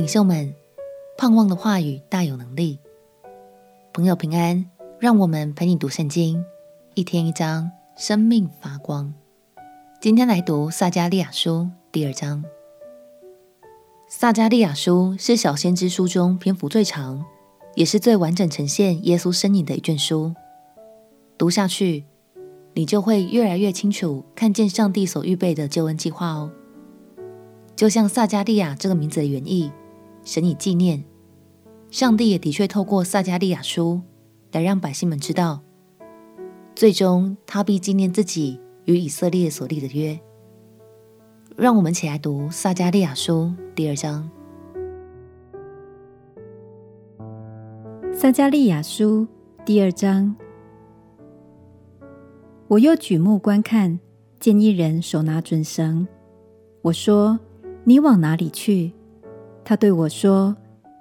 领袖们，盼望的话语大有能力。朋友平安，让我们陪你读圣经，一天一章，生命发光。今天来读撒迦利亚书第二章。撒迦利亚书是小先知书中篇幅最长，也是最完整呈现耶稣身影的一卷书。读下去，你就会越来越清楚看见上帝所预备的救恩计划哦。就像撒迦利亚这个名字的原意，神以纪念，上帝也的确透过撒迦利亚书来让百姓们知道，最终他必纪念自己与以色列所立的约。让我们起来读撒迦利亚书第二章。撒迦利亚书第二章，我又举目观看，见一人手拿准绳，我说。你往哪里去？他对我说：“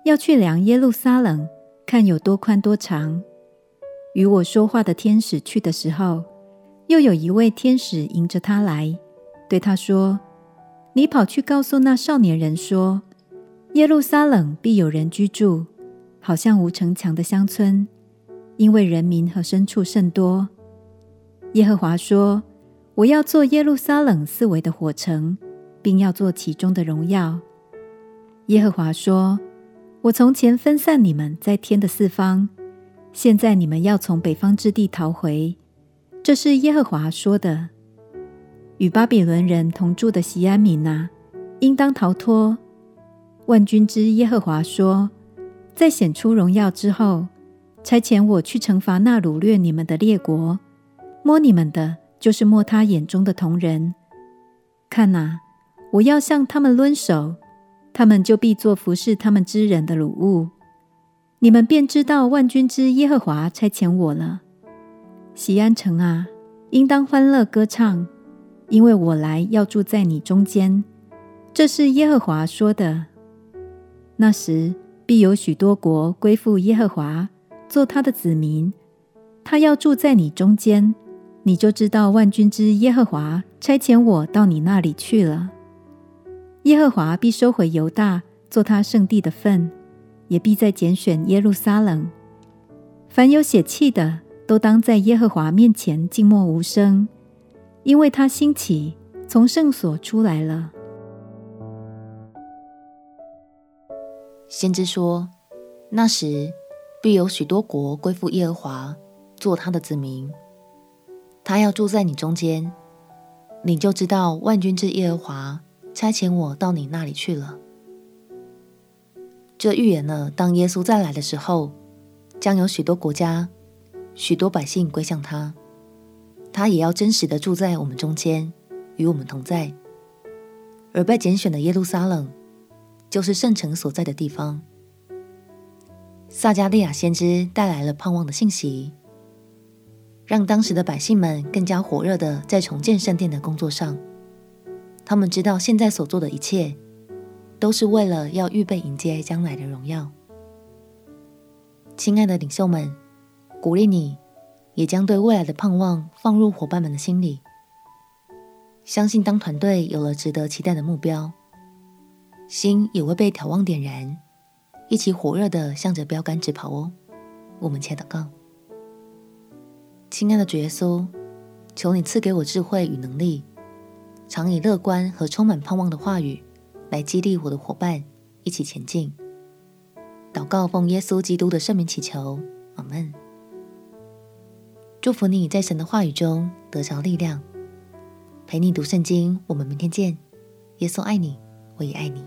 要去量耶路撒冷，看有多宽多长。”与我说话的天使去的时候，又有一位天使迎着他来，对他说：“你跑去告诉那少年人说，耶路撒冷必有人居住，好像无城墙的乡村，因为人民和牲畜甚多。耶和华说：我要做耶路撒冷四围的火城。”并要做其中的荣耀。耶和华说：“我从前分散你们在天的四方，现在你们要从北方之地逃回。”这是耶和华说的。与巴比伦人同住的西安民哪，应当逃脱。万军之耶和华说：“在显出荣耀之后，差遣我去惩罚那掳掠你们的列国，摸你们的，就是摸他眼中的瞳人。看哪！”我要向他们抡手，他们就必做服侍他们之人的鲁物。你们便知道万军之耶和华差遣我了。锡安城啊，应当欢乐歌唱，因为我来要住在你中间。这是耶和华说的。那时必有许多国归附耶和华，做他的子民。他要住在你中间，你就知道万军之耶和华差遣我到你那里去了。耶和华必收回犹大，做他圣地的份，也必再拣选耶路撒冷。凡有血气的，都当在耶和华面前静默无声，因为他兴起，从圣所出来了。先知说：“那时必有许多国归附耶和华，做他的子民。他要住在你中间，你就知道万军之耶和华。”差遣我到你那里去了。这预言了，当耶稣再来的时候，将有许多国家、许多百姓归向他，他也要真实的住在我们中间，与我们同在。而被拣选的耶路撒冷，就是圣城所在的地方。撒迦利亚先知带来了盼望的信息，让当时的百姓们更加火热的在重建圣殿的工作上。他们知道现在所做的一切，都是为了要预备迎接将来的荣耀。亲爱的领袖们，鼓励你，也将对未来的盼望放入伙伴们的心里。相信当团队有了值得期待的目标，心也会被眺望点燃，一起火热的向着标杆直跑哦。我们且祷告：亲爱的主耶稣，求你赐给我智慧与能力。常以乐观和充满盼望的话语来激励我的伙伴一起前进。祷告奉耶稣基督的圣名祈求，阿门。祝福你在神的话语中得着力量，陪你读圣经。我们明天见。耶稣爱你，我也爱你。